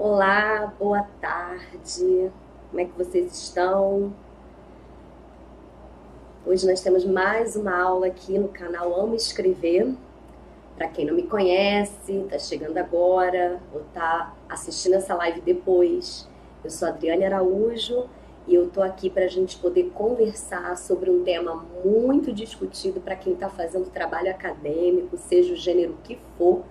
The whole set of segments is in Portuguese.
Olá, boa tarde. Como é que vocês estão? Hoje nós temos mais uma aula aqui no canal Amo Escrever. Para quem não me conhece, está chegando agora ou está assistindo essa live depois, eu sou Adriane Araújo e eu tô aqui para a gente poder conversar sobre um tema muito discutido para quem está fazendo trabalho acadêmico, seja o gênero que for.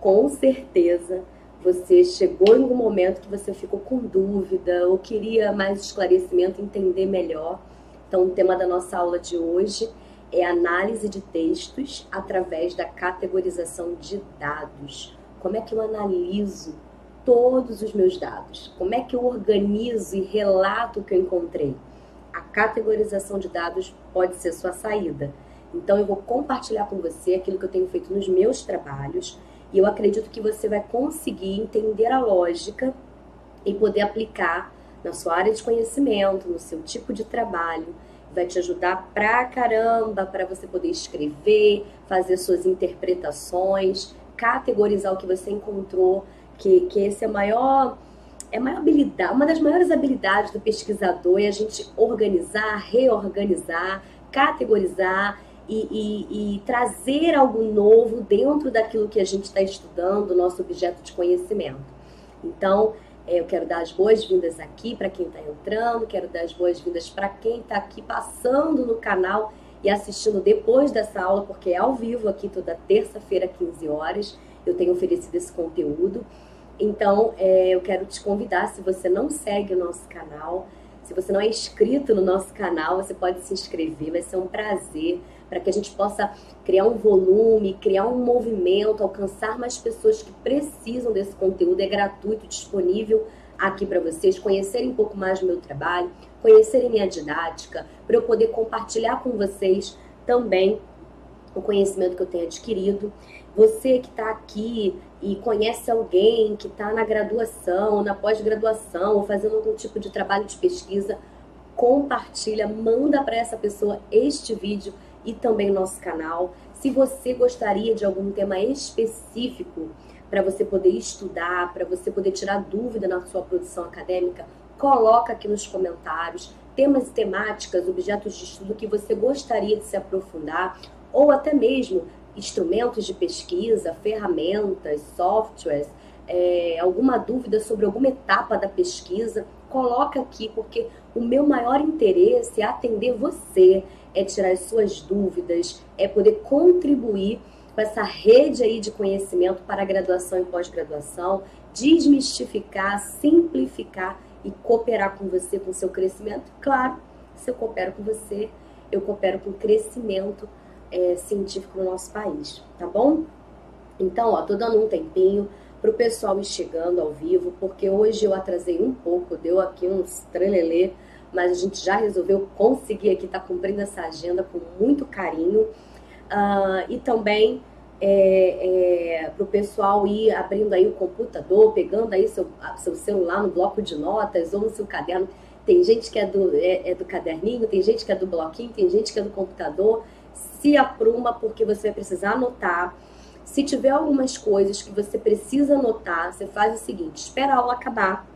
Com certeza você chegou em um momento que você ficou com dúvida ou queria mais esclarecimento, entender melhor. Então, o tema da nossa aula de hoje é análise de textos através da categorização de dados. Como é que eu analiso todos os meus dados? Como é que eu organizo e relato o que eu encontrei? A categorização de dados pode ser sua saída. Então, eu vou compartilhar com você aquilo que eu tenho feito nos meus trabalhos e eu acredito que você vai conseguir entender a lógica e poder aplicar na sua área de conhecimento, no seu tipo de trabalho. Vai te ajudar pra caramba para você poder escrever, fazer suas interpretações, categorizar o que você encontrou, que, que esse é maior é a maior habilidade, uma das maiores habilidades do pesquisador é a gente organizar, reorganizar, categorizar e, e, e trazer algo novo dentro daquilo que a gente está estudando, nosso objeto de conhecimento. Então, é, eu quero dar as boas-vindas aqui para quem está entrando, quero dar as boas-vindas para quem está aqui passando no canal e assistindo depois dessa aula, porque é ao vivo aqui toda terça-feira, 15 horas. Eu tenho oferecido esse conteúdo. Então, é, eu quero te convidar, se você não segue o nosso canal, se você não é inscrito no nosso canal, você pode se inscrever, vai ser um prazer para que a gente possa criar um volume, criar um movimento, alcançar mais pessoas que precisam desse conteúdo. É gratuito, disponível aqui para vocês, conhecerem um pouco mais do meu trabalho, conhecerem minha didática, para eu poder compartilhar com vocês também o conhecimento que eu tenho adquirido. Você que está aqui e conhece alguém que está na graduação, na pós-graduação, ou fazendo algum tipo de trabalho de pesquisa, compartilha, manda para essa pessoa este vídeo e também o nosso canal. Se você gostaria de algum tema específico para você poder estudar, para você poder tirar dúvida na sua produção acadêmica, coloca aqui nos comentários temas e temáticas, objetos de estudo que você gostaria de se aprofundar, ou até mesmo instrumentos de pesquisa, ferramentas, softwares, é, alguma dúvida sobre alguma etapa da pesquisa, coloca aqui, porque o meu maior interesse é atender você, é tirar as suas dúvidas, é poder contribuir com essa rede aí de conhecimento para graduação e pós-graduação, desmistificar, simplificar e cooperar com você, com seu crescimento. Claro, se eu coopero com você, eu coopero com o crescimento é, científico no nosso país, tá bom? Então, ó, tô dando um tempinho para o pessoal ir chegando ao vivo, porque hoje eu atrasei um pouco, deu aqui uns trelelê, mas a gente já resolveu conseguir aqui estar tá cumprindo essa agenda com muito carinho. Uh, e também é, é, para o pessoal ir abrindo aí o computador, pegando aí seu, seu celular no bloco de notas ou no seu caderno. Tem gente que é do, é, é do caderninho, tem gente que é do bloquinho, tem gente que é do computador. Se apruma, porque você vai precisar anotar. Se tiver algumas coisas que você precisa anotar, você faz o seguinte: espera a aula acabar,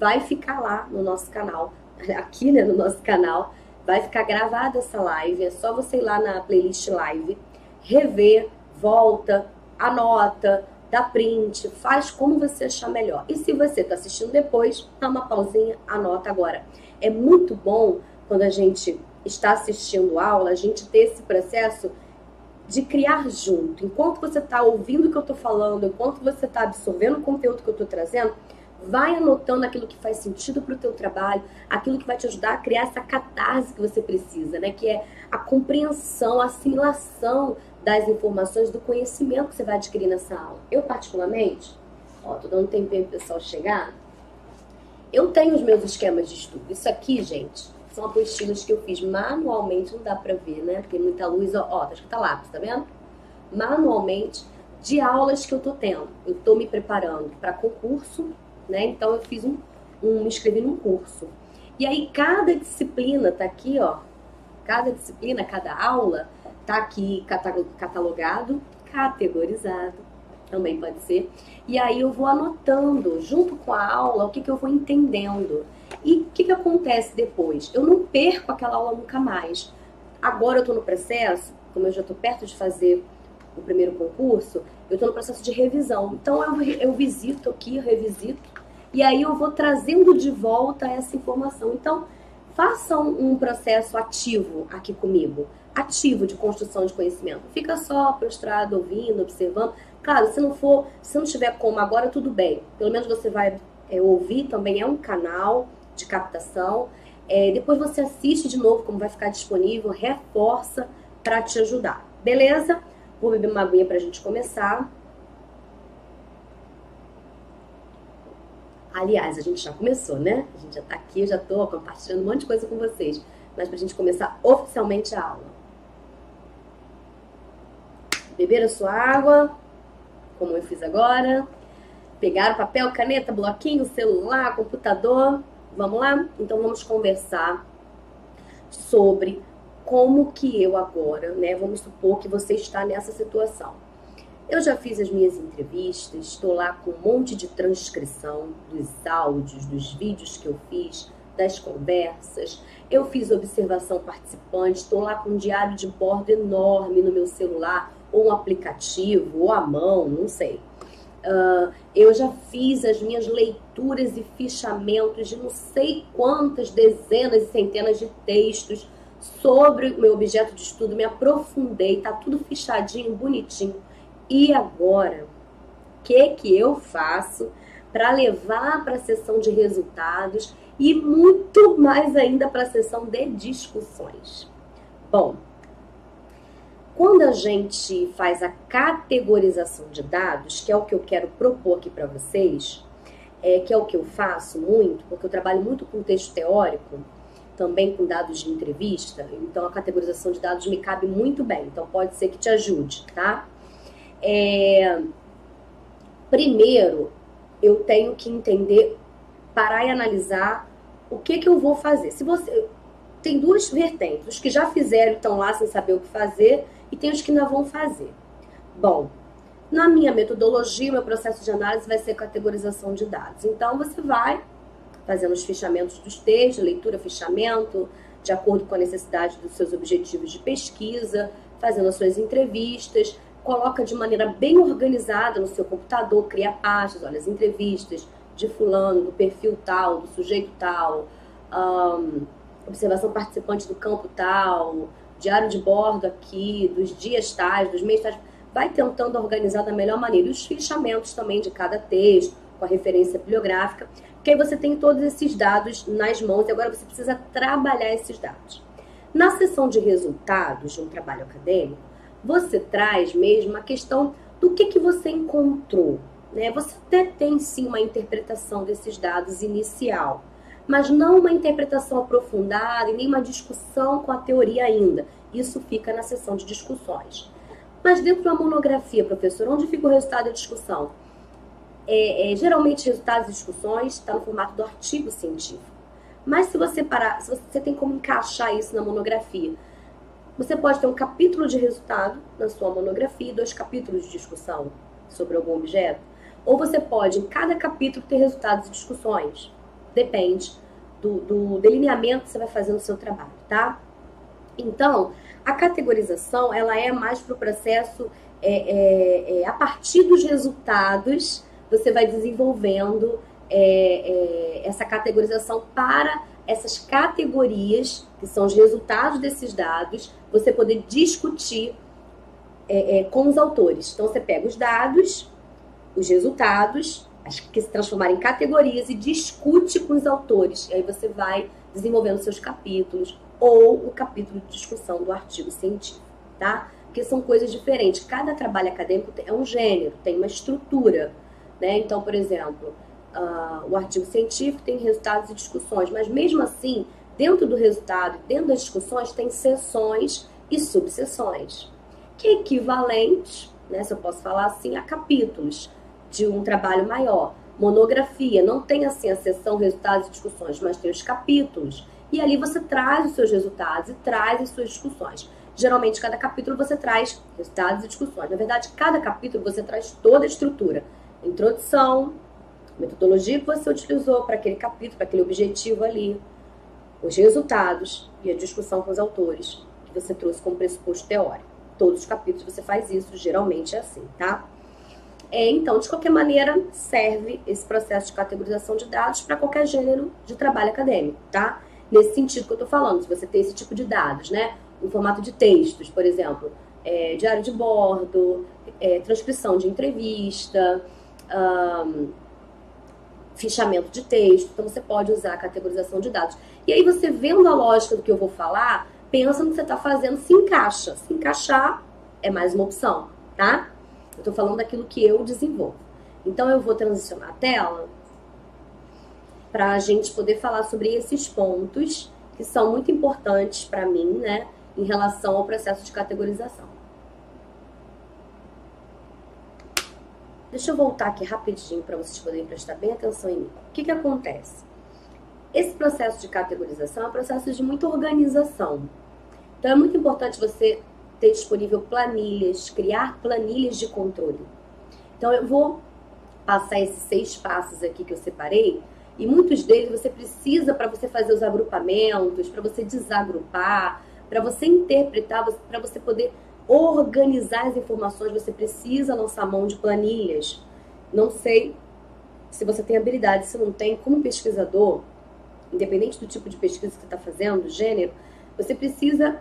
vai ficar lá no nosso canal aqui né, no nosso canal. Vai ficar gravada essa live. É só você ir lá na playlist live, rever, volta, anota, dá print, faz como você achar melhor. E se você está assistindo depois, dá uma pausinha, anota agora. É muito bom quando a gente está assistindo aula, a gente ter esse processo de criar junto. Enquanto você está ouvindo o que eu estou falando, enquanto você está absorvendo o conteúdo que eu estou trazendo, Vai anotando aquilo que faz sentido para o teu trabalho, aquilo que vai te ajudar a criar essa catarse que você precisa, né? Que é a compreensão, a assimilação das informações, do conhecimento que você vai adquirir nessa aula. Eu, particularmente, ó, tô dando tempinho pro pessoal chegar, eu tenho os meus esquemas de estudo. Isso aqui, gente, são apostilas que eu fiz manualmente, não dá pra ver, né? Tem muita luz, ó, ó tá escrito lápis, tá vendo? Manualmente, de aulas que eu tô tendo. Eu tô me preparando para concurso, né? Então eu fiz um, um me inscrevi num curso. E aí cada disciplina tá aqui, ó. Cada disciplina, cada aula tá aqui catalogado, categorizado. também pode ser. E aí eu vou anotando, junto com a aula, o que, que eu vou entendendo. E o que, que acontece depois? Eu não perco aquela aula nunca mais. Agora eu estou no processo, como eu já estou perto de fazer o primeiro concurso, eu estou no processo de revisão. Então eu, eu visito aqui, revisito, e aí eu vou trazendo de volta essa informação. Então, façam um processo ativo aqui comigo, ativo de construção de conhecimento. Fica só prostrado, ouvindo, observando. Claro, se não for, se não tiver como agora, tudo bem. Pelo menos você vai é, ouvir, também é um canal de captação. É, depois você assiste de novo como vai ficar disponível, reforça para te ajudar. Beleza? Vou beber uma aguinha para a gente começar. Aliás, a gente já começou, né? A gente já está aqui, já estou compartilhando um monte de coisa com vocês. Mas para a gente começar oficialmente a aula. Beber a sua água, como eu fiz agora. Pegar papel, caneta, bloquinho, celular, computador. Vamos lá? Então vamos conversar sobre como que eu agora, né? Vamos supor que você está nessa situação eu já fiz as minhas entrevistas, estou lá com um monte de transcrição dos áudios, dos vídeos que eu fiz, das conversas. Eu fiz observação participante, estou lá com um diário de bordo enorme no meu celular, ou um aplicativo, ou à mão, não sei. Uh, eu já fiz as minhas leituras e fichamentos de não sei quantas dezenas e centenas de textos sobre o meu objeto de estudo, me aprofundei, tá tudo fichadinho, bonitinho e agora, o que que eu faço para levar para a sessão de resultados e muito mais ainda para a sessão de discussões? Bom, quando a gente faz a categorização de dados, que é o que eu quero propor aqui para vocês, é, que é o que eu faço muito, porque eu trabalho muito com texto teórico, também com dados de entrevista, então a categorização de dados me cabe muito bem, então pode ser que te ajude, tá? É, primeiro, eu tenho que entender, parar e analisar o que, que eu vou fazer. Se você tem duas vertentes, os que já fizeram estão lá sem saber o que fazer e tem os que ainda vão fazer. Bom, na minha metodologia, meu processo de análise vai ser categorização de dados. Então você vai fazendo os fichamentos dos textos, leitura, fichamento, de acordo com a necessidade dos seus objetivos de pesquisa, fazendo as suas entrevistas, coloca de maneira bem organizada no seu computador, cria pastas, olha, as entrevistas de fulano, do perfil tal, do sujeito tal, um, observação participante do campo tal, diário de bordo aqui, dos dias tais, dos meses tais, vai tentando organizar da melhor maneira. E os fichamentos também de cada texto, com a referência bibliográfica, porque aí você tem todos esses dados nas mãos e agora você precisa trabalhar esses dados. Na sessão de resultados de um trabalho acadêmico, você traz mesmo a questão do que, que você encontrou. Né? Você até tem sim uma interpretação desses dados inicial, mas não uma interpretação aprofundada e nem uma discussão com a teoria ainda. Isso fica na sessão de discussões. Mas dentro da monografia, professor, onde fica o resultado da discussão? É, é, geralmente, resultados de discussões está no formato do artigo científico. Mas se você parar, se você tem como encaixar isso na monografia, você pode ter um capítulo de resultado na sua monografia e dois capítulos de discussão sobre algum objeto. Ou você pode, em cada capítulo, ter resultados e discussões. Depende do, do delineamento que você vai fazer no seu trabalho, tá? Então, a categorização, ela é mais para o processo, é, é, é, a partir dos resultados, você vai desenvolvendo é, é, essa categorização para essas categorias, que são os resultados desses dados, você poder discutir é, é, com os autores. Então, você pega os dados, os resultados, que se transformaram em categorias e discute com os autores. E aí você vai desenvolvendo seus capítulos ou o capítulo de discussão do artigo científico, tá? Porque são coisas diferentes. Cada trabalho acadêmico é um gênero, tem uma estrutura, né? Então, por exemplo, uh, o artigo científico tem resultados e discussões, mas mesmo assim, dentro do resultado, dentro das discussões, tem sessões e subseções, que é equivalente, né, se eu posso falar assim, a capítulos de um trabalho maior. Monografia não tem assim a sessão resultados e discussões, mas tem os capítulos. E ali você traz os seus resultados e traz as suas discussões. Geralmente, cada capítulo você traz resultados e discussões. Na verdade, cada capítulo você traz toda a estrutura. Introdução, metodologia que você utilizou para aquele capítulo, para aquele objetivo ali, os resultados e a discussão com os autores que você trouxe como pressuposto teórico. Todos os capítulos você faz isso, geralmente é assim, tá? É, então, de qualquer maneira, serve esse processo de categorização de dados para qualquer gênero de trabalho acadêmico, tá? Nesse sentido que eu estou falando, se você tem esse tipo de dados, né? Em formato de textos, por exemplo, é, diário de bordo, é, transcrição de entrevista, um, fichamento de texto, então você pode usar a categorização de dados. E aí você vendo a lógica do que eu vou falar, pensa no que você está fazendo, se encaixa. Se encaixar é mais uma opção, tá? Eu estou falando daquilo que eu desenvolvo. Então eu vou transicionar a tela para a gente poder falar sobre esses pontos que são muito importantes para mim, né, em relação ao processo de categorização. Deixa eu voltar aqui rapidinho para vocês poderem prestar bem atenção em mim. O que, que acontece? Esse processo de categorização é um processo de muita organização. Então é muito importante você ter disponível planilhas, criar planilhas de controle. Então eu vou passar esses seis passos aqui que eu separei e muitos deles você precisa para você fazer os agrupamentos, para você desagrupar, para você interpretar, para você poder organizar as informações, você precisa lançar mão de planilhas. Não sei se você tem habilidade, se não tem, como pesquisador, independente do tipo de pesquisa que você está fazendo, do gênero, você precisa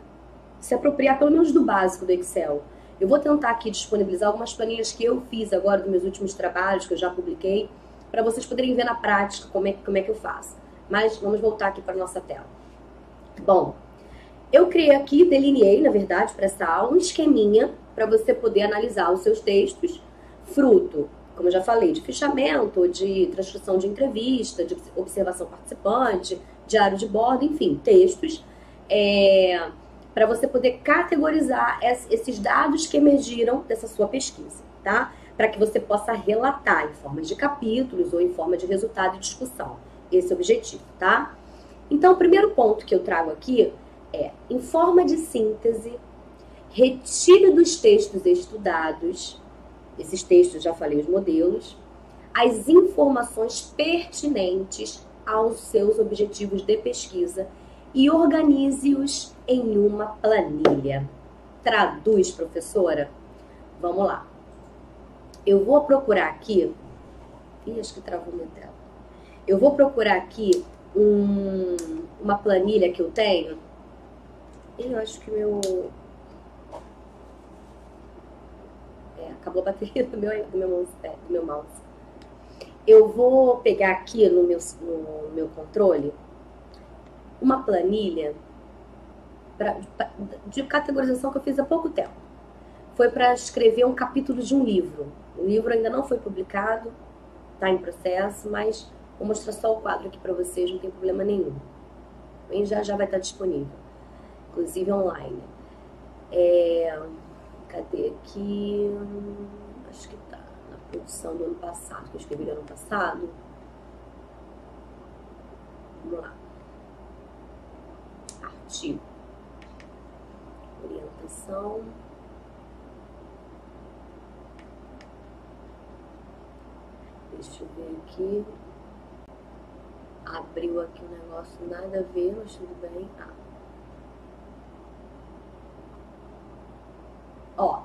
se apropriar pelo menos do básico do Excel. Eu vou tentar aqui disponibilizar algumas planilhas que eu fiz agora dos meus últimos trabalhos, que eu já publiquei, para vocês poderem ver na prática como é, como é que eu faço. Mas vamos voltar aqui para nossa tela. Bom, eu criei aqui, delineei, na verdade, para essa aula, um esqueminha para você poder analisar os seus textos, fruto, como eu já falei, de fichamento, de transcrição de entrevista, de observação participante, diário de bordo, enfim, textos. É, para você poder categorizar esses dados que emergiram dessa sua pesquisa, tá? Para que você possa relatar em forma de capítulos ou em forma de resultado e discussão. Esse é o objetivo, tá? Então, o primeiro ponto que eu trago aqui é, em forma de síntese, retire dos textos estudados, esses textos já falei os modelos, as informações pertinentes aos seus objetivos de pesquisa e organize-os em uma planilha. Traduz, professora? Vamos lá. Eu vou procurar aqui. Ih, acho que travou minha tela. Eu vou procurar aqui um, uma planilha que eu tenho. Eu acho que meu. É, acabou a bateria do meu, do meu, é, do meu mouse. Eu vou pegar aqui no meu, no meu controle uma planilha pra, de categorização que eu fiz há pouco tempo. Foi para escrever um capítulo de um livro. O livro ainda não foi publicado, está em processo, mas vou mostrar só o quadro aqui para vocês, não tem problema nenhum. E já já vai estar disponível, inclusive online. É, cadê aqui? Acho que tá na produção do ano passado, que eu escrevi no ano passado. Vamos lá artigo. Orientação. Deixa eu ver aqui. Abriu aqui um negócio nada a ver, mas tudo bem. Ah. Ó,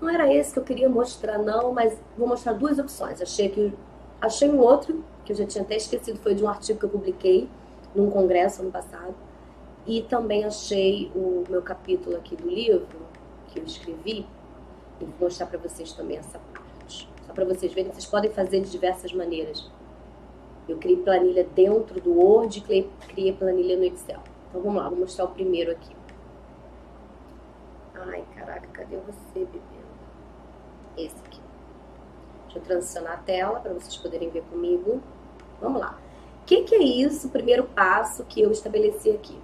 não era esse que eu queria mostrar não, mas vou mostrar duas opções. Achei que achei um outro que eu já tinha até esquecido, foi de um artigo que eu publiquei num congresso ano passado. E também achei o meu capítulo aqui do livro que eu escrevi e vou mostrar para vocês também essa parte. Só para vocês verem, vocês podem fazer de diversas maneiras. Eu criei planilha dentro do Word e criei planilha no Excel. Então vamos lá, vou mostrar o primeiro aqui. Ai, caraca, cadê você, bebê? Esse aqui. Deixa eu transicionar a tela para vocês poderem ver comigo. Vamos lá. O que, que é isso, o primeiro passo que eu estabeleci aqui?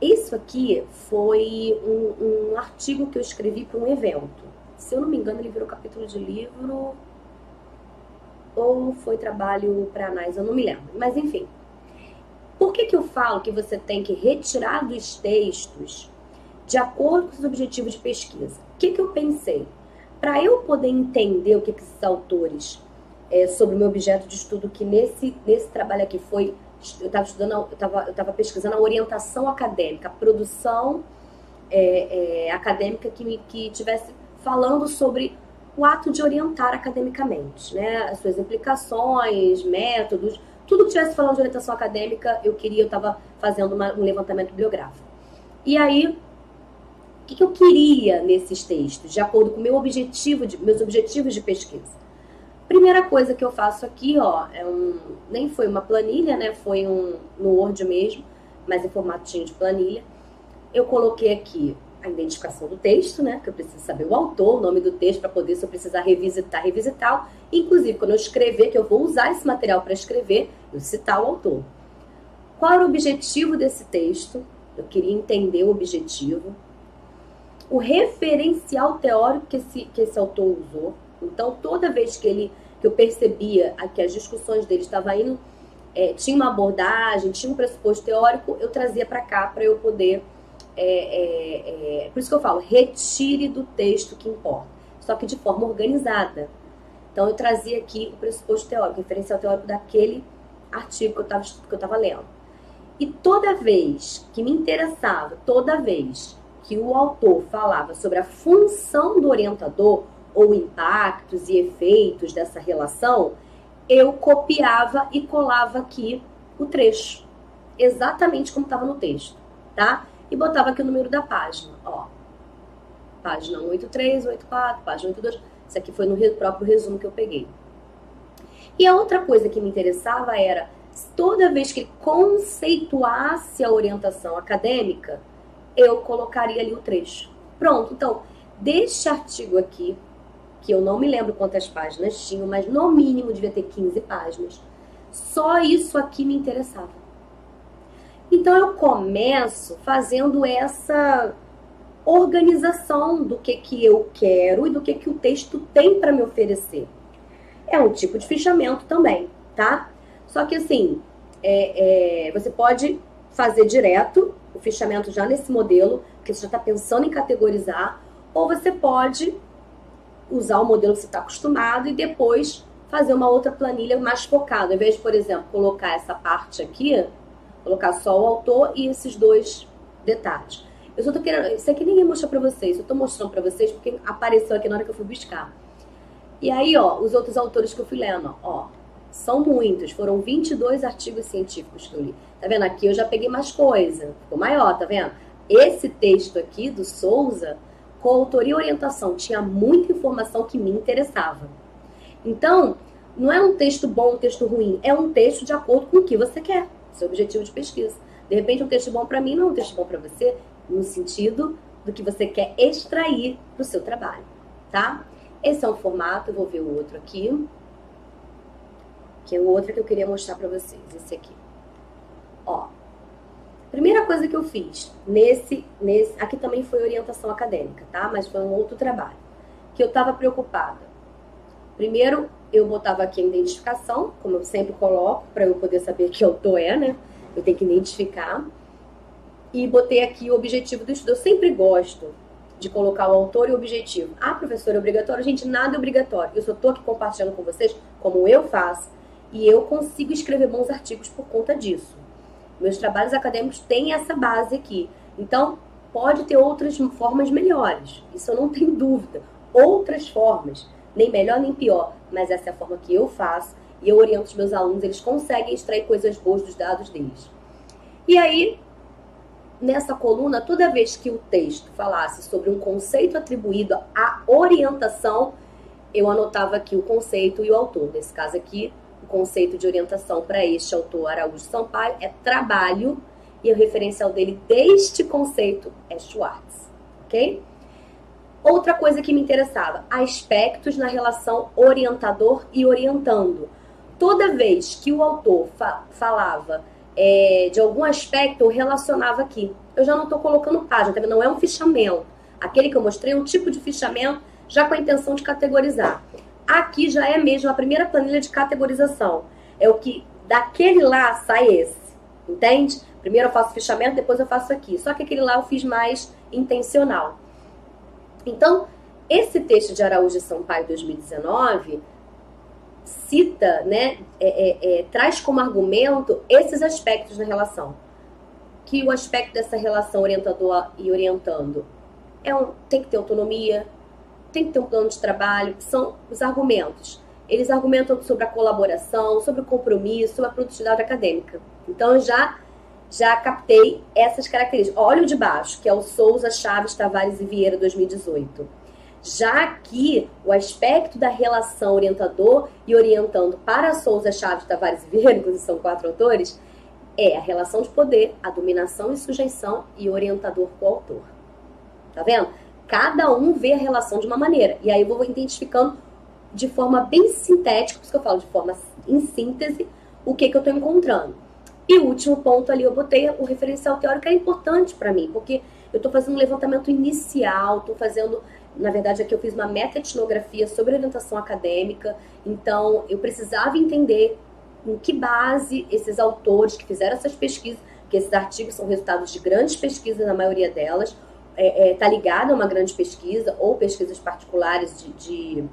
Isso aqui foi um, um artigo que eu escrevi para um evento. Se eu não me engano, ele virou capítulo de livro ou foi trabalho para análise, eu não me lembro. Mas enfim, por que, que eu falo que você tem que retirar dos textos de acordo com os objetivos de pesquisa. O que, que eu pensei? Para eu poder entender o que, que esses autores, é, sobre o meu objeto de estudo, que nesse, nesse trabalho aqui foi, eu estava estudando, eu estava eu tava pesquisando a orientação acadêmica, a produção é, é, acadêmica que, que tivesse falando sobre o ato de orientar academicamente, né? As suas implicações, métodos, tudo que tivesse falando de orientação acadêmica, eu queria, eu estava fazendo uma, um levantamento bibliográfico. E aí, que, que, eu queria nesses textos, de acordo com meu objetivo de, meus objetivos de pesquisa? Primeira coisa que eu faço aqui, ó, é um, nem foi uma planilha, né? Foi um no Word mesmo, mas em formatinho de planilha. Eu coloquei aqui a identificação do texto, né? Que eu preciso saber o autor, o nome do texto, para poder, se eu precisar revisitar, revisitar. Inclusive, quando eu escrever, que eu vou usar esse material para escrever, eu citar o autor. Qual era o objetivo desse texto? Eu queria entender o objetivo. O referencial teórico que esse, que esse autor usou. Então, toda vez que ele que eu percebia que as discussões dele estavam indo, é, tinha uma abordagem, tinha um pressuposto teórico, eu trazia para cá para eu poder é, é, é, por isso que eu falo, retire do texto que importa, só que de forma organizada. Então eu trazia aqui o pressuposto teórico, o referencial teórico daquele artigo que eu estava lendo. E toda vez que me interessava, toda vez que o autor falava sobre a função do orientador ou impactos e efeitos dessa relação, eu copiava e colava aqui o trecho, exatamente como estava no texto, tá? e botava aqui o número da página, ó. Página 183, 184, página 182. Isso aqui foi no próprio resumo que eu peguei. E a outra coisa que me interessava era, toda vez que conceituasse a orientação acadêmica, eu colocaria ali o trecho. Pronto, então, deste artigo aqui, que eu não me lembro quantas páginas tinham, mas no mínimo devia ter 15 páginas, só isso aqui me interessava. Então eu começo fazendo essa organização do que, que eu quero e do que, que o texto tem para me oferecer. É um tipo de fichamento também, tá? Só que assim, é, é, você pode fazer direto o fichamento já nesse modelo, porque você já está pensando em categorizar, ou você pode usar o modelo que você está acostumado e depois fazer uma outra planilha mais focada. Ao invés de, por exemplo, colocar essa parte aqui, colocar só o autor e esses dois detalhes. Eu só tô querendo, isso aqui ninguém mostra para vocês, eu tô mostrando para vocês porque apareceu aqui na hora que eu fui buscar. E aí, ó, os outros autores que eu fui lendo, ó, são muitos, foram 22 artigos científicos que eu li. Tá vendo? Aqui eu já peguei mais coisa, ficou maior, tá vendo? Esse texto aqui do Souza, com autoria e orientação, tinha muita informação que me interessava. Então, não é um texto bom, um texto ruim, é um texto de acordo com o que você quer seu objetivo de pesquisa. De repente, um texto bom para mim não é um texto bom para você, no sentido do que você quer extrair do seu trabalho, tá? Esse é um formato, eu vou ver o outro aqui, que é o outro que eu queria mostrar para vocês, esse aqui. Ó, primeira coisa que eu fiz nesse, nesse, aqui também foi orientação acadêmica, tá? Mas foi um outro trabalho que eu estava preocupada. Primeiro, eu botava aqui a identificação, como eu sempre coloco, para eu poder saber que autor é, né? Eu tenho que identificar. E botei aqui o objetivo do estudo. Eu sempre gosto de colocar o autor e o objetivo. Ah, professor, é obrigatório? Gente, nada é obrigatório. Eu só estou aqui compartilhando com vocês como eu faço e eu consigo escrever bons artigos por conta disso. Meus trabalhos acadêmicos têm essa base aqui. Então, pode ter outras formas melhores. Isso eu não tenho dúvida. Outras formas nem melhor nem pior, mas essa é a forma que eu faço e eu oriento os meus alunos, eles conseguem extrair coisas boas dos dados deles. E aí, nessa coluna, toda vez que o texto falasse sobre um conceito atribuído à orientação, eu anotava aqui o conceito e o autor. Nesse caso aqui, conceito de orientação para este autor Araújo Sampaio é trabalho e o referencial dele deste conceito é Schwartz, ok? Outra coisa que me interessava, aspectos na relação orientador e orientando. Toda vez que o autor fa falava é, de algum aspecto, eu relacionava aqui. Eu já não estou colocando página, tá não é um fichamento. Aquele que eu mostrei é um tipo de fichamento já com a intenção de categorizar. Aqui já é mesmo a primeira planilha de categorização. É o que daquele lá sai esse, entende? Primeiro eu faço fichamento, depois eu faço aqui. Só que aquele lá eu fiz mais intencional. Então, esse texto de Araújo e Sampaio 2019 cita, né, é, é, é, traz como argumento esses aspectos na relação. Que o aspecto dessa relação orientador e orientando é um, tem que ter autonomia, tem que ter um plano de trabalho, são os argumentos. Eles argumentam sobre a colaboração, sobre o compromisso, sobre a produtividade acadêmica. Então, já, já captei essas características. Olha o de baixo, que é o Souza Chaves Tavares e Vieira 2018. Já aqui, o aspecto da relação orientador e orientando para Souza Chaves Tavares e Vieira, que são quatro autores, é a relação de poder, a dominação e sujeição e orientador com o autor. Tá vendo? Cada um vê a relação de uma maneira. E aí eu vou identificando de forma bem sintética, por isso que eu falo de forma em síntese, o que, que eu estou encontrando. E o último ponto ali, eu botei o referencial teórico, é importante para mim, porque eu estou fazendo um levantamento inicial, estou fazendo, na verdade, aqui eu fiz uma meta-etnografia sobre orientação acadêmica, então eu precisava entender em que base esses autores que fizeram essas pesquisas, que esses artigos são resultados de grandes pesquisas, na maioria delas, está é, é, tá ligado a uma grande pesquisa ou pesquisas particulares de, de,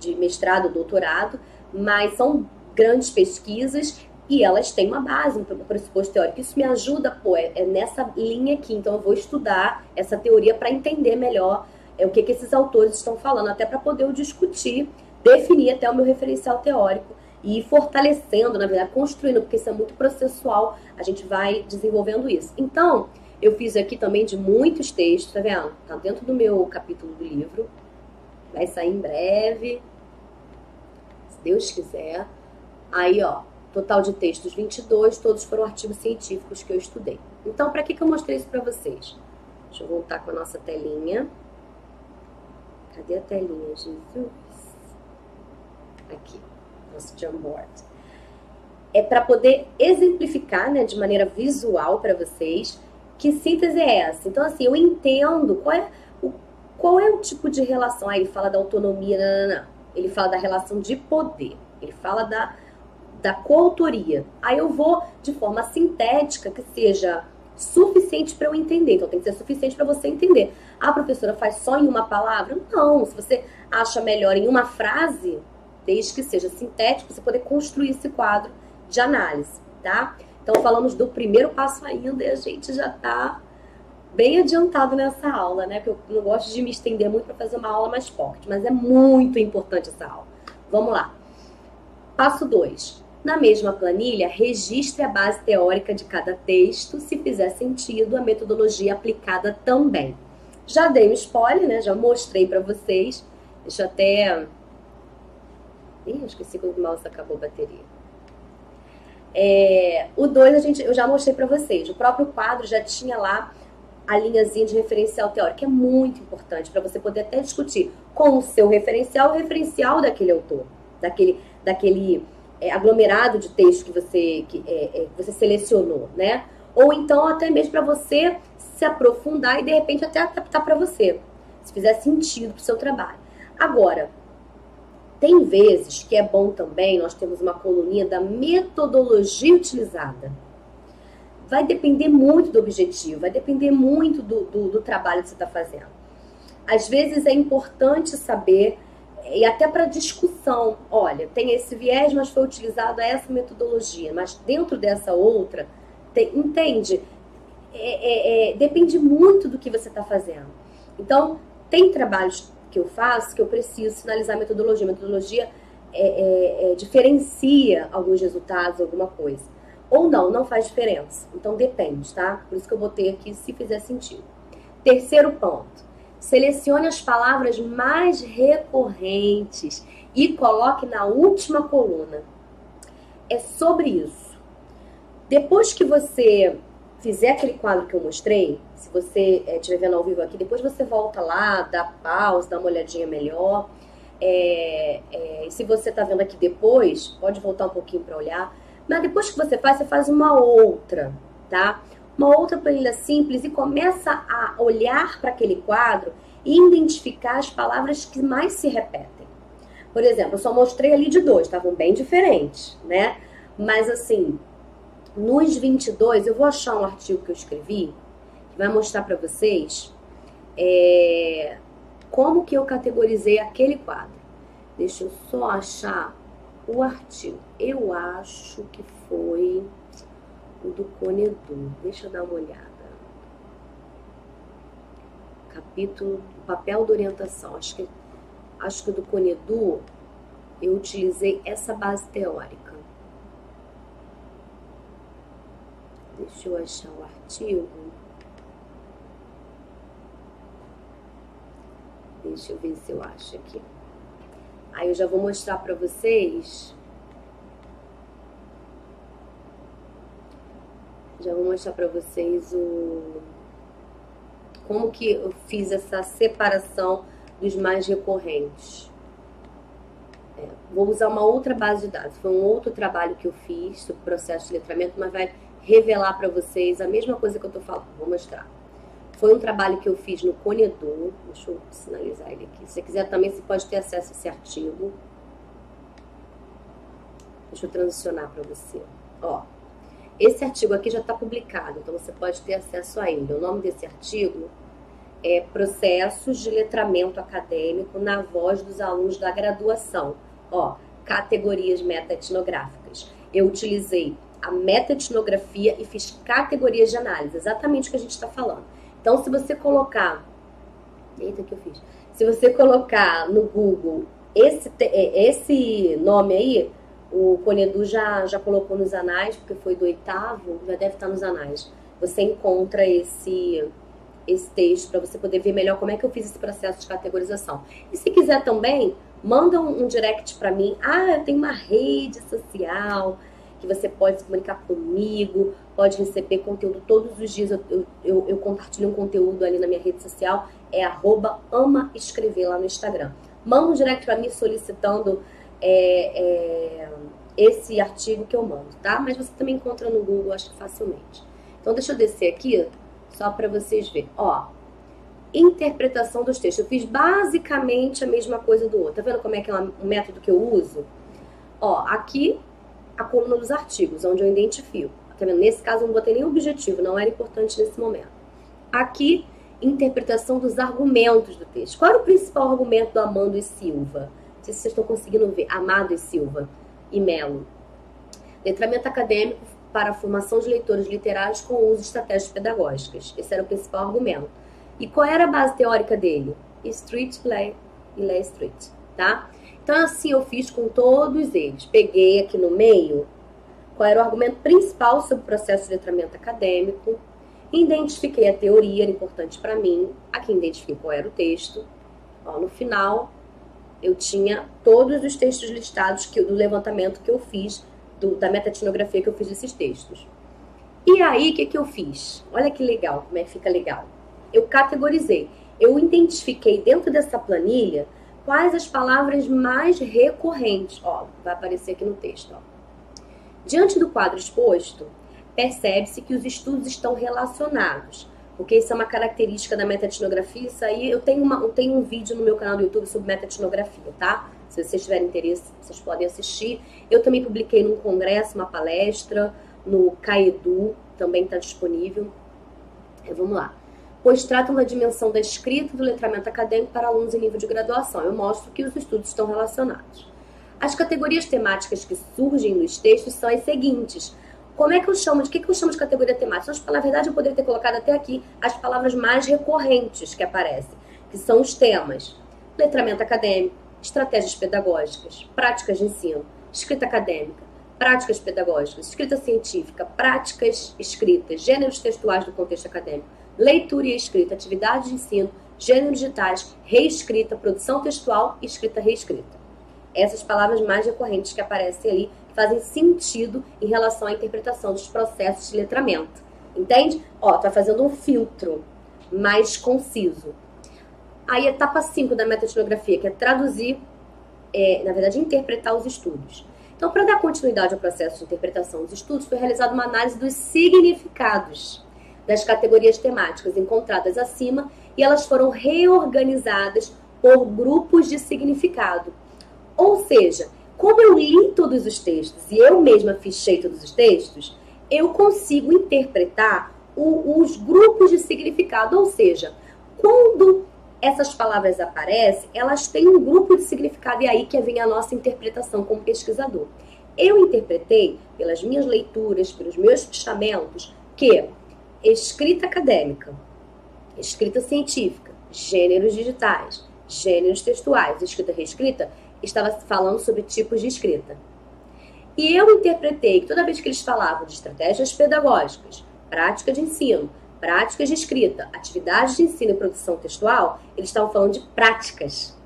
de mestrado, doutorado, mas são grandes pesquisas e elas têm uma base, um pressuposto teórico. Isso me ajuda, pô, é, é nessa linha aqui. Então eu vou estudar essa teoria para entender melhor é, o que, que esses autores estão falando, até para poder eu discutir, definir até o meu referencial teórico e fortalecendo, na verdade, construindo, porque isso é muito processual, a gente vai desenvolvendo isso. Então, eu fiz aqui também de muitos textos, tá vendo? Tá dentro do meu capítulo do livro. Vai sair em breve. Se Deus quiser. Aí, ó, total de textos 22, todos foram artigos científicos que eu estudei. Então, para que, que eu mostrei isso para vocês? Deixa eu voltar com a nossa telinha. Cadê a telinha, Jesus? Aqui, nosso Jamboard. É para poder exemplificar, né, de maneira visual para vocês que síntese é essa? Então, assim, eu entendo qual é o, qual é o tipo de relação. Aí ele fala da autonomia, não, não, não. Ele fala da relação de poder. Ele fala da, da coautoria. Aí eu vou de forma sintética que seja suficiente para eu entender. Então tem que ser suficiente para você entender. A professora faz só em uma palavra? Não. Se você acha melhor em uma frase, desde que seja sintético, você poder construir esse quadro de análise, tá? Então, falamos do primeiro passo ainda e a gente já está bem adiantado nessa aula, né? Porque eu não gosto de me estender muito para fazer uma aula mais forte, mas é muito importante essa aula. Vamos lá. Passo 2. Na mesma planilha, registre a base teórica de cada texto, se fizer sentido, a metodologia aplicada também. Já dei um spoiler, né? Já mostrei para vocês. Deixa eu até. Ih, esqueci que o mouse acabou a bateria. É, o 2 a gente, eu já mostrei para vocês. O próprio quadro já tinha lá a linhazinha de referencial teórico, que é muito importante para você poder até discutir com o seu referencial, o referencial daquele autor, daquele, daquele é, aglomerado de texto que você, que, é, é você selecionou, né? Ou então até mesmo para você se aprofundar e de repente até adaptar para você, se fizer sentido para o seu trabalho. Agora, tem vezes que é bom também, nós temos uma coluninha da metodologia utilizada. Vai depender muito do objetivo, vai depender muito do, do, do trabalho que você está fazendo. Às vezes é importante saber, e até para discussão, olha, tem esse viés, mas foi utilizado essa metodologia, mas dentro dessa outra, tem, entende? É, é, é, depende muito do que você está fazendo. Então, tem trabalhos que eu faço que eu preciso sinalizar a metodologia. A metodologia é, é, é, diferencia alguns resultados, alguma coisa. Ou não, não faz diferença. Então depende, tá? Por isso que eu botei aqui se fizer sentido. Terceiro ponto. Selecione as palavras mais recorrentes e coloque na última coluna. É sobre isso. Depois que você fizer aquele quadro que eu mostrei, se você estiver é, vendo ao vivo aqui, depois você volta lá, dá pausa, dá uma olhadinha melhor. É, é, se você está vendo aqui depois, pode voltar um pouquinho para olhar. Mas depois que você faz, você faz uma outra, tá? Uma outra planilha simples e começa a olhar para aquele quadro e identificar as palavras que mais se repetem. Por exemplo, eu só mostrei ali de dois, estavam bem diferentes, né? Mas assim, Nos 22, eu vou achar um artigo que eu escrevi que vai mostrar para vocês é, como que eu categorizei aquele quadro. Deixa eu só achar o artigo. Eu acho que foi o do Conedu. Deixa eu dar uma olhada. Capítulo, papel de orientação. Acho que, acho que do Conedu eu utilizei essa base teórica. Deixa eu achar o artigo. Deixa eu ver se eu acho aqui. Aí eu já vou mostrar para vocês. Já vou mostrar para vocês o como que eu fiz essa separação dos mais recorrentes. É, vou usar uma outra base de dados. Foi um outro trabalho que eu fiz sobre processo de letramento, mas vai revelar para vocês a mesma coisa que eu estou falando. Vou mostrar. Foi um trabalho que eu fiz no Conedu. Deixa eu sinalizar ele aqui. Se você quiser também, você pode ter acesso a esse artigo. Deixa eu transicionar para você. Ó, esse artigo aqui já está publicado, então você pode ter acesso a ele. O nome desse artigo é Processos de Letramento Acadêmico na Voz dos Alunos da Graduação. Ó, categorias meta-etnográficas. Eu utilizei a meta-etnografia e fiz categorias de análise, exatamente o que a gente está falando. Então, se você colocar. Eita, que eu fiz. Se você colocar no Google esse, é, esse nome aí, o Conedu já, já colocou nos anais, porque foi do oitavo, já deve estar nos anais. Você encontra esse, esse texto para você poder ver melhor como é que eu fiz esse processo de categorização. E se quiser também, manda um, um direct para mim. Ah, eu tenho uma rede social que você pode se comunicar comigo, pode receber conteúdo todos os dias. Eu, eu, eu compartilho um conteúdo ali na minha rede social, é arroba ama escrever lá no Instagram. Manda um direct para mim solicitando é, é, esse artigo que eu mando, tá? Mas você também encontra no Google, acho que facilmente. Então, deixa eu descer aqui, só para vocês verem. Ó, interpretação dos textos. Eu fiz basicamente a mesma coisa do outro. Tá vendo como é que é um método que eu uso? Ó, aqui a coluna dos artigos, onde eu identifico. Tá vendo? Nesse caso, eu não botei nem objetivo, não era importante nesse momento. Aqui, interpretação dos argumentos do texto. Qual era o principal argumento do Amando e Silva? Não sei se vocês estão conseguindo ver. Amado e Silva e Melo. Letramento acadêmico para a formação de leitores literários com uso de estratégias pedagógicas. Esse era o principal argumento. E qual era a base teórica dele? Street Play e Lay Street, tá? Então, assim eu fiz com todos eles. Peguei aqui no meio qual era o argumento principal sobre o processo de letramento acadêmico, identifiquei a teoria, era importante para mim, aqui identifiquei qual era o texto. Ó, no final, eu tinha todos os textos listados que, do levantamento que eu fiz, do, da metatinografia que eu fiz desses textos. E aí, o que, que eu fiz? Olha que legal, como é que fica legal. Eu categorizei. Eu identifiquei dentro dessa planilha quais as palavras mais recorrentes. Ó, vai aparecer aqui no texto. Ó. Diante do quadro exposto, percebe-se que os estudos estão relacionados porque isso é uma característica da metaetnografia. Isso aí, eu tenho, uma, eu tenho um vídeo no meu canal do YouTube sobre metaetnografia, tá? Se vocês tiverem interesse, vocês podem assistir. Eu também publiquei num congresso, uma palestra, no CAEDU, também está disponível. É, vamos lá. Pois tratam da dimensão da escrita do letramento acadêmico para alunos em nível de graduação. Eu mostro que os estudos estão relacionados. As categorias temáticas que surgem nos textos são as seguintes como é que eu chamo, de que, que eu chamo de categoria temática? Que, na verdade, eu poderia ter colocado até aqui as palavras mais recorrentes que aparecem, que são os temas. Letramento acadêmico, estratégias pedagógicas, práticas de ensino, escrita acadêmica, práticas pedagógicas, escrita científica, práticas escritas, gêneros textuais do contexto acadêmico, leitura e escrita, atividades de ensino, gêneros digitais, reescrita, produção textual e escrita reescrita. Essas palavras mais recorrentes que aparecem ali fazem sentido em relação à interpretação dos processos de letramento. Entende? Ó, tá fazendo um filtro mais conciso. Aí, etapa 5 da metaetnografia, que é traduzir, é, na verdade, interpretar os estudos. Então, para dar continuidade ao processo de interpretação dos estudos, foi realizada uma análise dos significados das categorias temáticas encontradas acima e elas foram reorganizadas por grupos de significado. Ou seja, como eu li todos os textos e eu mesma fichei todos os textos, eu consigo interpretar o, os grupos de significado, ou seja, quando essas palavras aparecem, elas têm um grupo de significado, e é aí que vem a nossa interpretação como pesquisador. Eu interpretei, pelas minhas leituras, pelos meus fichamentos, que escrita acadêmica, escrita científica, gêneros digitais, gêneros textuais, escrita reescrita, estava falando sobre tipos de escrita. E eu interpretei que toda vez que eles falavam de estratégias pedagógicas, prática de ensino, práticas de escrita, atividades de ensino e produção textual, eles estavam falando de práticas.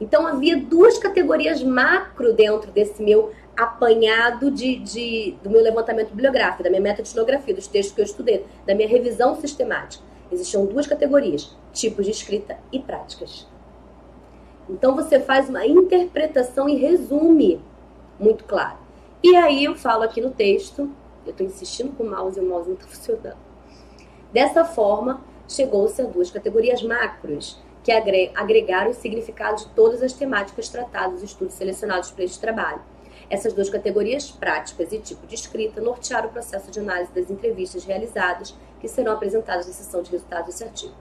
Então havia duas categorias macro dentro desse meu apanhado de, de, do meu levantamento bibliográfico, da minha metodologia, dos textos que eu estudei, da minha revisão sistemática. Existiam duas categorias, tipos de escrita e práticas. Então você faz uma interpretação e resume muito claro. E aí eu falo aqui no texto, eu estou insistindo com o mouse e o mouse não está funcionando. Dessa forma, chegou-se a duas categorias macros, que agregaram o significado de todas as temáticas tratadas estudos selecionados para este trabalho. Essas duas categorias, práticas e tipo de escrita, nortearam o processo de análise das entrevistas realizadas, que serão apresentadas na sessão de resultados desse artigo.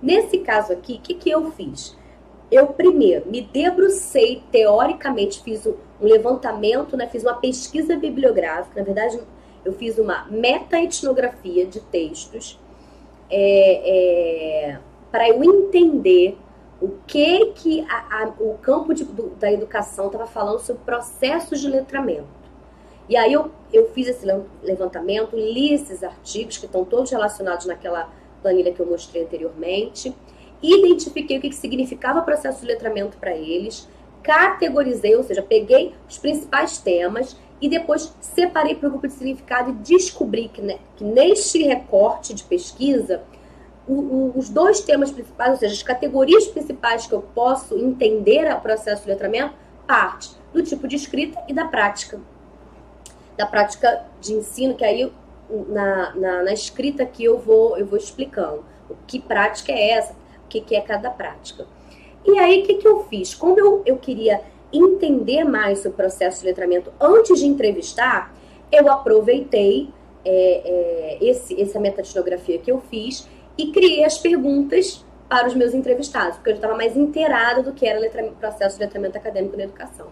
Nesse caso aqui, o que, que eu fiz? Eu primeiro me debrucei teoricamente, fiz um levantamento, né, fiz uma pesquisa bibliográfica, na verdade, eu fiz uma meta-etnografia de textos é, é, para eu entender o que que a, a, o campo de, do, da educação estava falando sobre processos de letramento. E aí eu, eu fiz esse levantamento, li esses artigos que estão todos relacionados naquela planilha que eu mostrei anteriormente, identifiquei o que, que significava processo de letramento para eles, categorizei, ou seja, peguei os principais temas e depois separei para o grupo de significado e descobri que, né, que neste recorte de pesquisa, os dois temas principais, ou seja, as categorias principais que eu posso entender o processo de letramento, parte do tipo de escrita e da prática. Da prática de ensino, que aí na, na, na escrita que eu vou, eu vou explicando. O que prática é essa, o que, que é cada prática. E aí, o que, que eu fiz? Como eu, eu queria entender mais o processo de letramento antes de entrevistar, eu aproveitei é, é, esse, essa metodografia que eu fiz e criei as perguntas para os meus entrevistados, porque eu estava mais inteirada do que era o processo de letramento acadêmico na educação,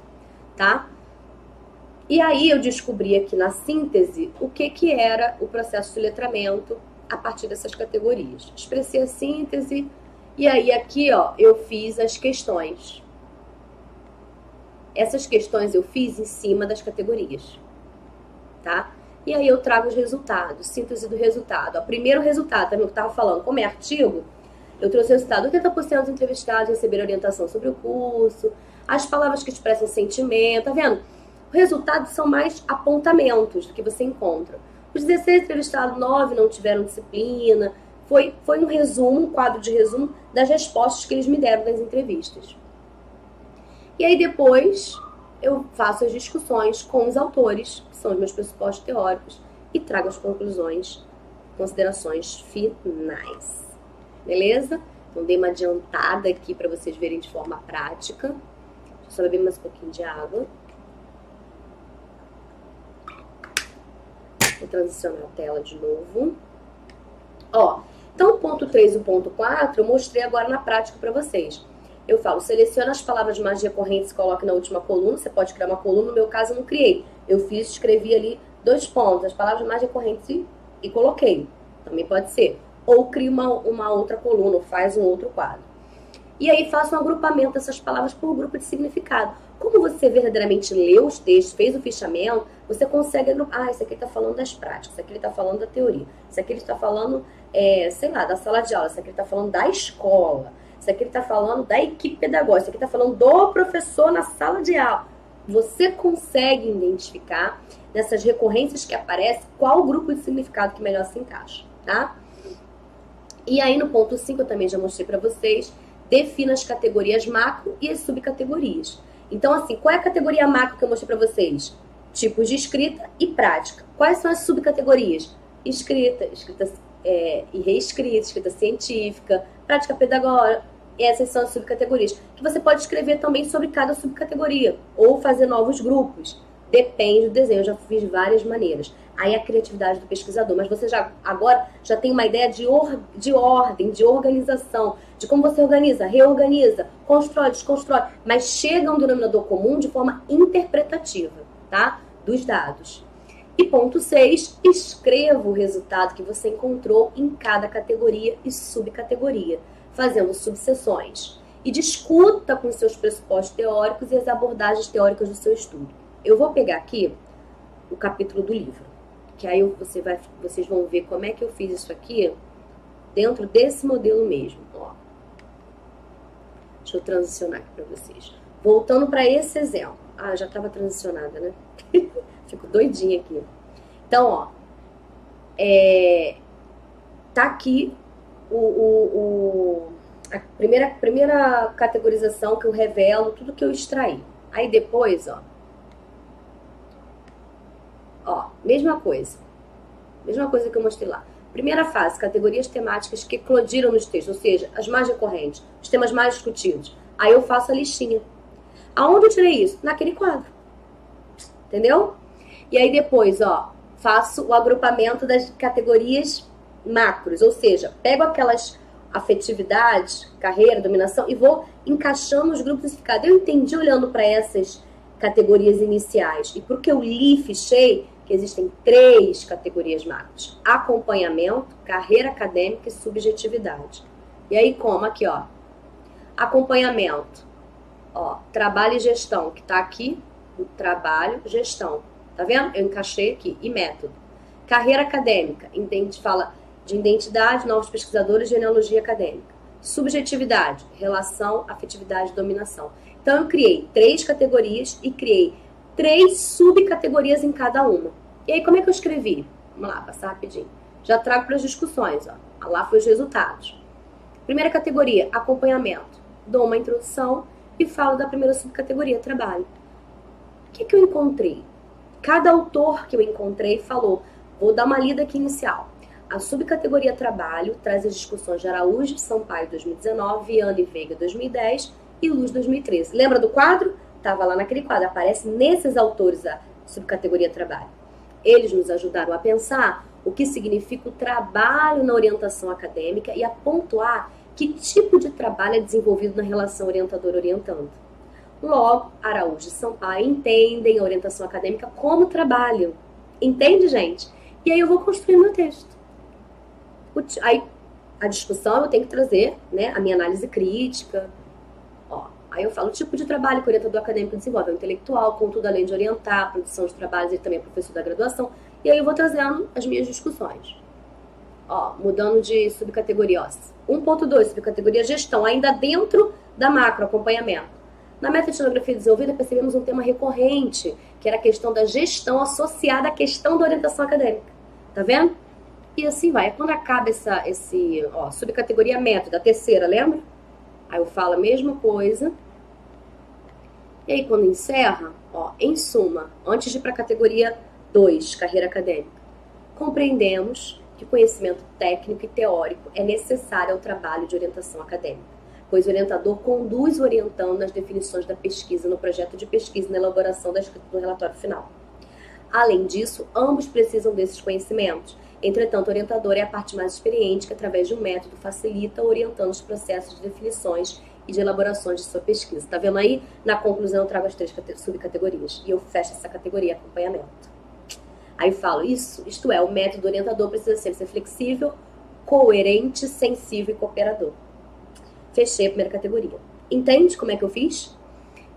tá? E aí eu descobri aqui na síntese o que, que era o processo de letramento a partir dessas categorias. Expressei a síntese e aí aqui, ó, eu fiz as questões. Essas questões eu fiz em cima das categorias, tá? E aí eu trago os resultados, síntese do resultado. O primeiro resultado, também que eu estava falando, como é artigo, eu trouxe o resultado: 80% dos entrevistados receberam orientação sobre o curso, as palavras que expressam sentimento, tá vendo? Os resultados são mais apontamentos do que você encontra. Os 16 entrevistados, 9 não tiveram disciplina. Foi, foi um resumo, um quadro de resumo das respostas que eles me deram nas entrevistas. E aí depois eu faço as discussões com os autores, que são os meus pressupostos teóricos, e trago as conclusões, considerações finais. Beleza? Então dei uma adiantada aqui para vocês verem de forma prática. Deixa eu só beber mais um pouquinho de água. Vou transicionar a tela de novo. Ó, então o ponto 3 e o ponto 4 eu mostrei agora na prática para vocês eu falo, seleciona as palavras mais recorrentes e coloque na última coluna. Você pode criar uma coluna, no meu caso eu não criei. Eu fiz, escrevi ali dois pontos, as palavras mais recorrentes e, e coloquei. Também pode ser. Ou cria uma, uma outra coluna, ou faz um outro quadro. E aí faça um agrupamento dessas palavras por grupo de significado. Como você verdadeiramente leu os textos, fez o fichamento, você consegue agrupar. Ah, isso aqui está falando das práticas, isso aqui ele está falando da teoria, isso aqui ele está falando, é, sei lá, da sala de aula, isso aqui ele está falando da escola. Isso aqui ele está falando da equipe pedagógica, isso aqui está falando do professor na sala de aula. Você consegue identificar nessas recorrências que aparecem qual grupo de significado que melhor se encaixa, tá? E aí no ponto 5 eu também já mostrei para vocês, defina as categorias macro e as subcategorias. Então assim, qual é a categoria macro que eu mostrei para vocês? Tipos de escrita e prática. Quais são as subcategorias? Escrita, escrita é, e reescrita, escrita científica, prática pedagógica, essas são as subcategorias. Que você pode escrever também sobre cada subcategoria ou fazer novos grupos. Depende do desenho, eu já fiz várias maneiras. Aí a criatividade do pesquisador, mas você já agora já tem uma ideia de, or, de ordem, de organização, de como você organiza, reorganiza, constrói, desconstrói, mas chega a um denominador comum de forma interpretativa, tá? Dos dados. E ponto 6, escreva o resultado que você encontrou em cada categoria e subcategoria, fazendo subseções. E discuta com seus pressupostos teóricos e as abordagens teóricas do seu estudo. Eu vou pegar aqui o capítulo do livro, que aí você vai, vocês vão ver como é que eu fiz isso aqui dentro desse modelo mesmo. Ó. Deixa eu transicionar aqui para vocês. Voltando para esse exemplo. Ah, já estava transicionada, né? Fico doidinha aqui. Então, ó, é, tá aqui o, o, o, a primeira, primeira categorização que eu revelo tudo que eu extraí. Aí depois, ó, ó, mesma coisa. Mesma coisa que eu mostrei lá. Primeira fase, categorias temáticas que eclodiram nos textos, ou seja, as mais recorrentes, os temas mais discutidos. Aí eu faço a listinha. Aonde eu tirei isso? Naquele quadro. Entendeu? E aí depois, ó, faço o agrupamento das categorias macros, ou seja, pego aquelas afetividades, carreira, dominação e vou encaixando os grupos ficados. Eu entendi olhando para essas categorias iniciais e porque eu li, fichei que existem três categorias macros: acompanhamento, carreira acadêmica e subjetividade. E aí como aqui, ó, acompanhamento, ó, trabalho e gestão que está aqui, o trabalho, gestão Tá vendo? Eu encaixei aqui. E método. Carreira acadêmica. Fala de identidade, novos pesquisadores, genealogia acadêmica. Subjetividade, relação, afetividade, dominação. Então eu criei três categorias e criei três subcategorias em cada uma. E aí como é que eu escrevi? Vamos lá, passar rapidinho. Já trago para as discussões, ó. Lá foi os resultados. Primeira categoria, acompanhamento. Dou uma introdução e falo da primeira subcategoria, trabalho. O que, que eu encontrei? Cada autor que eu encontrei falou: vou dar uma lida aqui inicial. A subcategoria Trabalho traz as discussões de Araújo, Sampaio 2019, Viana Veiga 2010 e Luz 2013. Lembra do quadro? Estava lá naquele quadro, aparece nesses autores a subcategoria Trabalho. Eles nos ajudaram a pensar o que significa o trabalho na orientação acadêmica e a pontuar que tipo de trabalho é desenvolvido na relação orientador-orientando. Logo, Araújo e Sampaio entendem a orientação acadêmica como trabalho. Entende, gente? E aí eu vou construir meu texto. Aí a discussão eu tenho que trazer né, a minha análise crítica. Ó, aí eu falo o tipo de trabalho que o orientador acadêmico desenvolve. É um intelectual, contudo, além de orientar produção de trabalhos, ele também é professor da graduação. E aí eu vou trazendo as minhas discussões. Ó, mudando de subcategoria. 1.2, subcategoria gestão, ainda dentro da macro acompanhamento. Na metodografia desenvolvida, percebemos um tema recorrente, que era a questão da gestão associada à questão da orientação acadêmica. Tá vendo? E assim vai. Quando acaba essa esse, ó, subcategoria método, a terceira, lembra? Aí eu falo a mesma coisa. E aí quando encerra, ó, em suma, antes de ir para a categoria 2, carreira acadêmica, compreendemos que conhecimento técnico e teórico é necessário ao trabalho de orientação acadêmica pois o orientador conduz o orientando nas definições da pesquisa, no projeto de pesquisa e na elaboração da escrita do relatório final. Além disso, ambos precisam desses conhecimentos. Entretanto, o orientador é a parte mais experiente que, através de um método, facilita orientando os processos de definições e de elaborações de sua pesquisa. Tá vendo aí? Na conclusão, eu trago as três subcategorias e eu fecho essa categoria acompanhamento. Aí falo isso, isto é, o método orientador precisa sempre ser flexível, coerente, sensível e cooperador fechei a primeira categoria. Entende como é que eu fiz?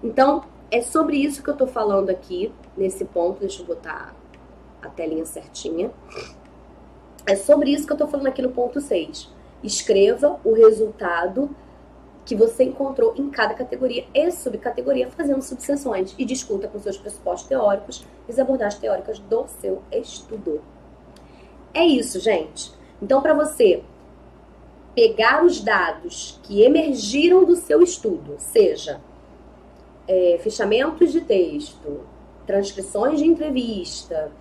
Então, é sobre isso que eu tô falando aqui, nesse ponto. Deixa eu botar a telinha certinha. É sobre isso que eu tô falando aqui no ponto 6. Escreva o resultado que você encontrou em cada categoria e subcategoria, fazendo subseções e discuta com seus pressupostos teóricos e as abordagens teóricas do seu estudo. É isso, gente. Então, para você pegar os dados que emergiram do seu estudo, seja é, fechamentos de texto, transcrições de entrevista,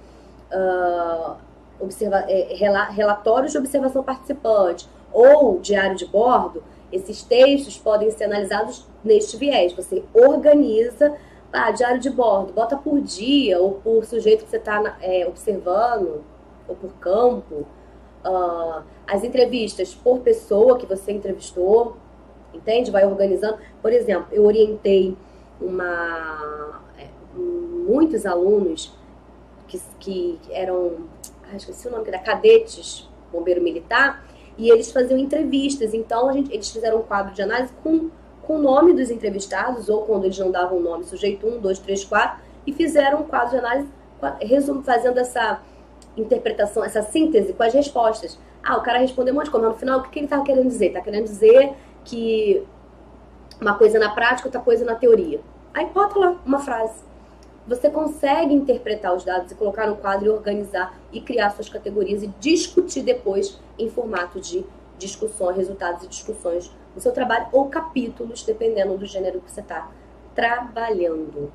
uh, observa é, relatórios de observação participante ou diário de bordo, esses textos podem ser analisados neste viés. Você organiza ah, diário de bordo, bota por dia ou por sujeito que você está é, observando ou por campo. Uh, as entrevistas por pessoa que você entrevistou, entende? Vai organizando. Por exemplo, eu orientei uma, é, muitos alunos que, que eram, ah, esqueci o nome, era cadetes, bombeiro militar, e eles faziam entrevistas. Então, gente, eles fizeram um quadro de análise com, com o nome dos entrevistados, ou quando eles não davam o nome, sujeito 1, 2, 3, 4, e fizeram um quadro de análise resumo, fazendo essa interpretação, essa síntese com as respostas. Ah, o cara respondeu um monte de coisa, mas no final, o que ele estava querendo dizer? Está querendo dizer que uma coisa na prática, outra coisa na teoria. Aí bota lá uma frase. Você consegue interpretar os dados e colocar no quadro e organizar e criar suas categorias e discutir depois em formato de discussões, resultados e discussões do seu trabalho ou capítulos, dependendo do gênero que você está trabalhando.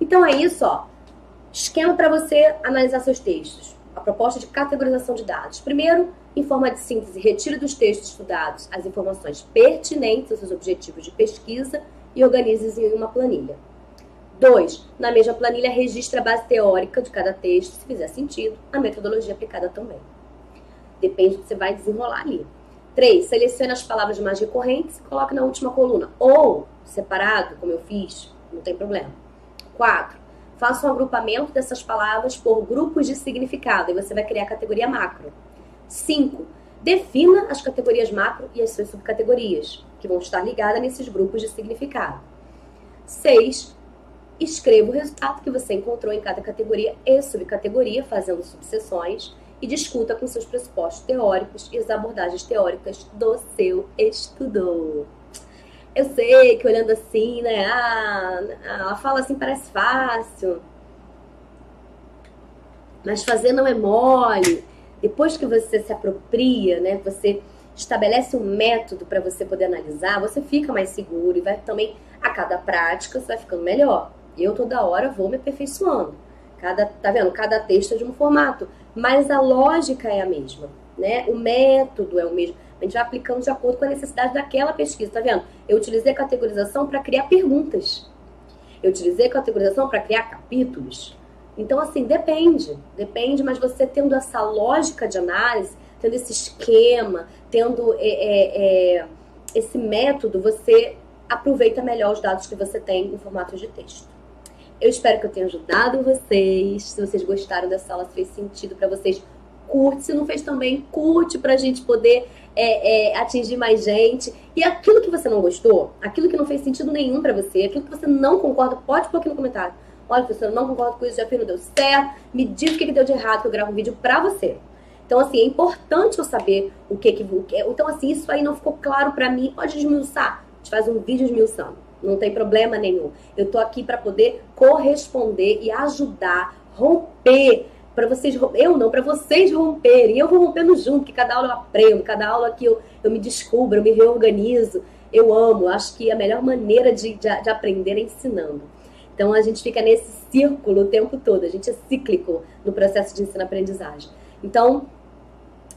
Então é isso, ó. Esquema para você analisar seus textos. A proposta de categorização de dados. Primeiro, em forma de síntese, retire dos textos estudados as informações pertinentes aos seus objetivos de pesquisa e organize-os em uma planilha. 2. Na mesma planilha, registre a base teórica de cada texto, se fizer sentido, a metodologia aplicada também. Depende do que você vai desenrolar ali. 3. Selecione as palavras mais recorrentes e coloque na última coluna. Ou separado, como eu fiz, não tem problema. 4. Faça um agrupamento dessas palavras por grupos de significado e você vai criar a categoria macro. 5. Defina as categorias macro e as suas subcategorias, que vão estar ligadas nesses grupos de significado. 6. Escreva o resultado que você encontrou em cada categoria e subcategoria, fazendo subseções, e discuta com seus pressupostos teóricos e as abordagens teóricas do seu estudo. Eu sei que olhando assim, né? Ah, ela fala assim, parece fácil. Mas fazer não é mole. Depois que você se apropria, né? Você estabelece um método para você poder analisar, você fica mais seguro e vai também a cada prática você vai ficando melhor. Eu toda hora vou me aperfeiçoando. Cada, tá vendo? Cada texto é de um formato, mas a lógica é a mesma, né? O método é o mesmo. A gente vai aplicando de acordo com a necessidade daquela pesquisa, tá vendo? Eu utilizei a categorização para criar perguntas. Eu utilizei a categorização para criar capítulos. Então, assim, depende. Depende, mas você tendo essa lógica de análise, tendo esse esquema, tendo é, é, é, esse método, você aproveita melhor os dados que você tem em formato de texto. Eu espero que eu tenha ajudado vocês. Se vocês gostaram dessa aula, se fez sentido para vocês, curte. Se não fez também, curte para a gente poder é, é, atingir mais gente. E aquilo que você não gostou, aquilo que não fez sentido nenhum para você, aquilo que você não concorda, pode pôr aqui no comentário. Olha, professor, eu não concordo com isso, já fiz, não deu certo. Me diz o que, que deu de errado, que eu gravo um vídeo pra você. Então, assim, é importante eu saber o que que... O que então, assim, isso aí não ficou claro para mim. Pode desmiuçar. A gente faz um vídeo desmiuçando. Não tem problema nenhum. Eu tô aqui para poder corresponder e ajudar, romper para vocês, eu não, para vocês romperem. Eu vou rompendo junto, que cada aula eu aprendo, cada aula que eu, eu me descubro, eu me reorganizo. Eu amo, acho que a melhor maneira de, de, de aprender é ensinando. Então a gente fica nesse círculo o tempo todo, a gente é cíclico no processo de ensino-aprendizagem. Então,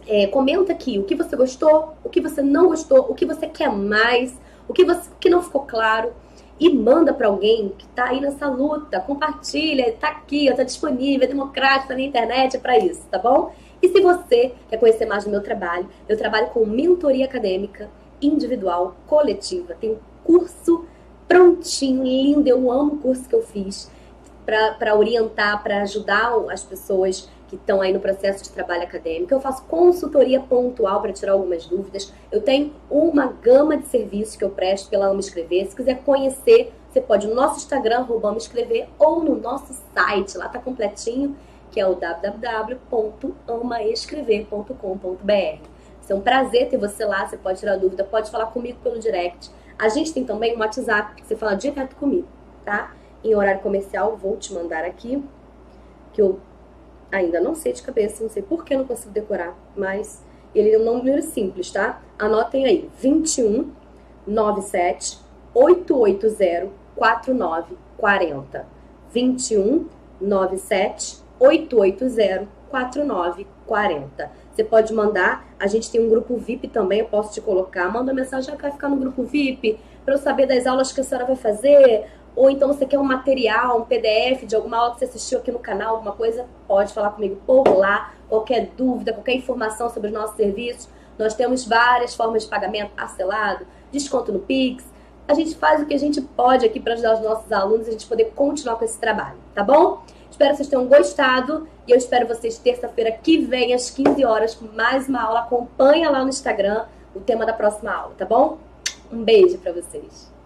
é, comenta aqui o que você gostou, o que você não gostou, o que você quer mais, o que, você, o que não ficou claro e manda para alguém que está aí nessa luta. Compartilha, está aqui, está disponível, é democrático, tá na internet, é para isso, tá bom? E se você quer conhecer mais do meu trabalho, eu trabalho com mentoria acadêmica individual, coletiva. Tem um curso prontinho, lindo. Eu amo o curso que eu fiz para orientar, para ajudar as pessoas que estão aí no processo de trabalho acadêmico. Eu faço consultoria pontual para tirar algumas dúvidas. Eu tenho uma gama de serviços que eu presto pela Amo Escrever. Se quiser conhecer, você pode no nosso Instagram, Amo Escrever, ou no nosso site, lá tá completinho, que é o www.amaescrever.com.br. É um prazer ter você lá, você pode tirar dúvida, pode falar comigo pelo direct. A gente tem também um WhatsApp, que você fala direto comigo, tá? Em horário comercial, vou te mandar aqui, que eu Ainda não sei de cabeça, não sei por que não consigo decorar, mas ele é um número simples, tá? Anotem aí: 21 97 880 4940. 21 97 880 4940. Você pode mandar, a gente tem um grupo VIP também, eu posso te colocar. Manda mensagem, quer ficar no grupo VIP para eu saber das aulas que a senhora vai fazer, ou então você quer um material, um PDF de alguma aula que você assistiu aqui no canal, alguma coisa, pode falar comigo por lá. Qualquer dúvida, qualquer informação sobre os nossos serviços, nós temos várias formas de pagamento parcelado, desconto no Pix. A gente faz o que a gente pode aqui para ajudar os nossos alunos a gente poder continuar com esse trabalho, tá bom? Espero que vocês tenham gostado e eu espero vocês terça-feira que vem às 15 horas com mais uma aula. Acompanha lá no Instagram o tema da próxima aula, tá bom? Um beijo para vocês.